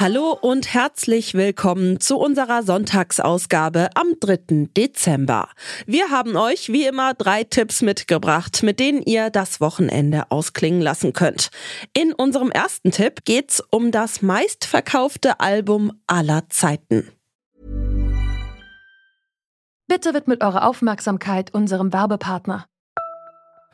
Hallo und herzlich willkommen zu unserer Sonntagsausgabe am 3. Dezember. Wir haben euch wie immer drei Tipps mitgebracht, mit denen ihr das Wochenende ausklingen lassen könnt. In unserem ersten Tipp geht's um das meistverkaufte Album aller Zeiten. Bitte widmet eure Aufmerksamkeit unserem Werbepartner.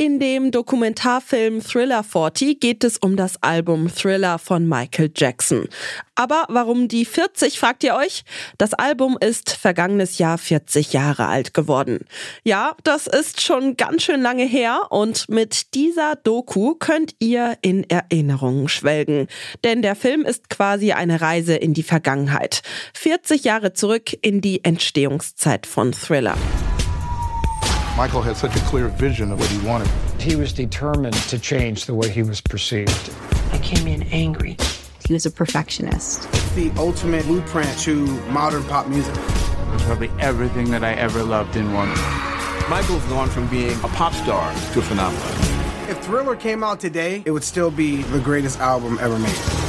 In dem Dokumentarfilm Thriller 40 geht es um das Album Thriller von Michael Jackson. Aber warum die 40, fragt ihr euch? Das Album ist vergangenes Jahr 40 Jahre alt geworden. Ja, das ist schon ganz schön lange her und mit dieser Doku könnt ihr in Erinnerungen schwelgen. Denn der Film ist quasi eine Reise in die Vergangenheit. 40 Jahre zurück in die Entstehungszeit von Thriller. Michael had such a clear vision of what he wanted. He was determined to change the way he was perceived. I came in angry. He was a perfectionist. It's the ultimate blueprint to modern pop music. It was probably everything that I ever loved in one. Michael's gone from being a pop star to a phenomenon. If Thriller came out today, it would still be the greatest album ever made.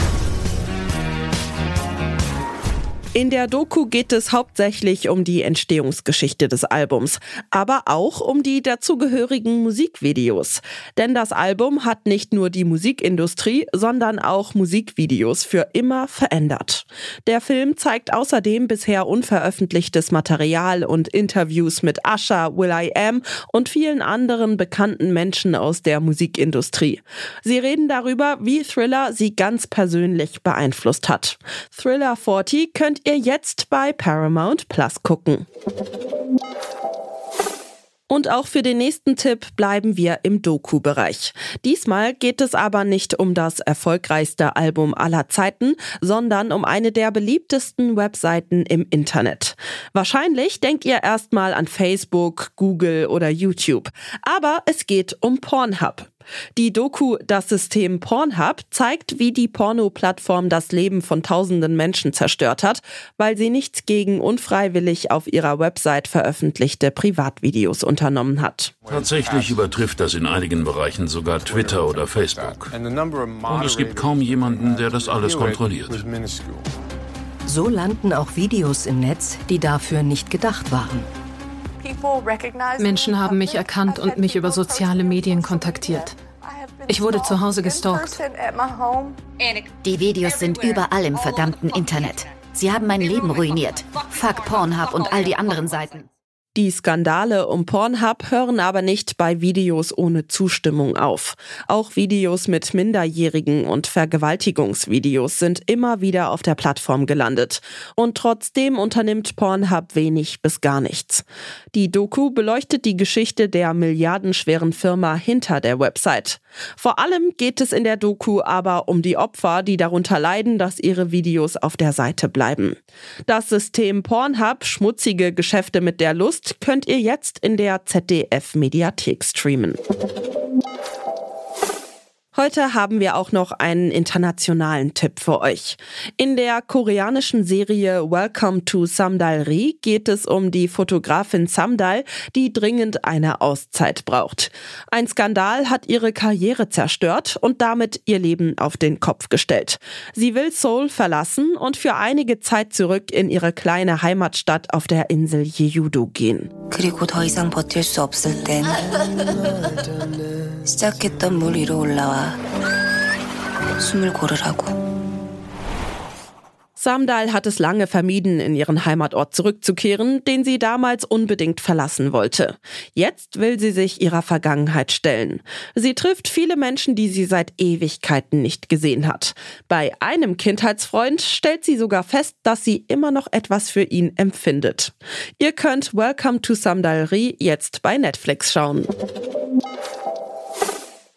In der Doku geht es hauptsächlich um die Entstehungsgeschichte des Albums, aber auch um die dazugehörigen Musikvideos. Denn das Album hat nicht nur die Musikindustrie, sondern auch Musikvideos für immer verändert. Der Film zeigt außerdem bisher unveröffentlichtes Material und Interviews mit Usher, Will I Am und vielen anderen bekannten Menschen aus der Musikindustrie. Sie reden darüber, wie Thriller sie ganz persönlich beeinflusst hat. Thriller 40 könnt ihr jetzt bei Paramount Plus gucken. Und auch für den nächsten Tipp bleiben wir im Doku-Bereich. Diesmal geht es aber nicht um das erfolgreichste Album aller Zeiten, sondern um eine der beliebtesten Webseiten im Internet. Wahrscheinlich denkt ihr erstmal an Facebook, Google oder YouTube. Aber es geht um Pornhub. Die Doku Das System Pornhub zeigt, wie die Porno-Plattform das Leben von tausenden Menschen zerstört hat, weil sie nichts gegen unfreiwillig auf ihrer Website veröffentlichte Privatvideos unternommen hat. Tatsächlich übertrifft das in einigen Bereichen sogar Twitter oder Facebook. Und es gibt kaum jemanden, der das alles kontrolliert. So landen auch Videos im Netz, die dafür nicht gedacht waren. Menschen haben mich erkannt und mich über soziale Medien kontaktiert. Ich wurde zu Hause gestalkt. Die Videos sind überall im verdammten Internet. Sie haben mein Leben ruiniert. Fuck Pornhub und all die anderen Seiten. Die Skandale um Pornhub hören aber nicht bei Videos ohne Zustimmung auf. Auch Videos mit Minderjährigen und Vergewaltigungsvideos sind immer wieder auf der Plattform gelandet. Und trotzdem unternimmt Pornhub wenig bis gar nichts. Die Doku beleuchtet die Geschichte der milliardenschweren Firma hinter der Website. Vor allem geht es in der Doku aber um die Opfer, die darunter leiden, dass ihre Videos auf der Seite bleiben. Das System Pornhub, schmutzige Geschäfte mit der Lust, könnt ihr jetzt in der ZDF Mediathek streamen. Heute haben wir auch noch einen internationalen Tipp für euch. In der koreanischen Serie Welcome to Samdalri geht es um die Fotografin Samdal, die dringend eine Auszeit braucht. Ein Skandal hat ihre Karriere zerstört und damit ihr Leben auf den Kopf gestellt. Sie will Seoul verlassen und für einige Zeit zurück in ihre kleine Heimatstadt auf der Insel Jeju-do gehen. 그리고 더 이상 버틸 수 없을 땐 시작했던 물 위로 올라와 숨을 고르라고. Samdal hat es lange vermieden, in ihren Heimatort zurückzukehren, den sie damals unbedingt verlassen wollte. Jetzt will sie sich ihrer Vergangenheit stellen. Sie trifft viele Menschen, die sie seit Ewigkeiten nicht gesehen hat. Bei einem Kindheitsfreund stellt sie sogar fest, dass sie immer noch etwas für ihn empfindet. Ihr könnt Welcome to Samdalri jetzt bei Netflix schauen.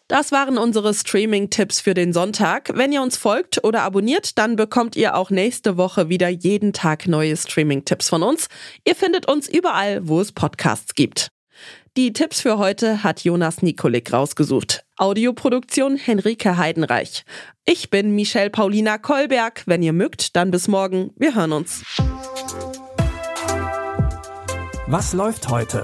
Das waren unsere Streaming-Tipps für den Sonntag. Wenn ihr uns folgt oder abonniert, dann bekommt ihr auch nächste Woche wieder jeden Tag neue Streaming-Tipps von uns. Ihr findet uns überall, wo es Podcasts gibt. Die Tipps für heute hat Jonas Nikolik rausgesucht. Audioproduktion Henrike Heidenreich. Ich bin Michelle Paulina Kolberg. Wenn ihr mögt, dann bis morgen. Wir hören uns. Was läuft heute?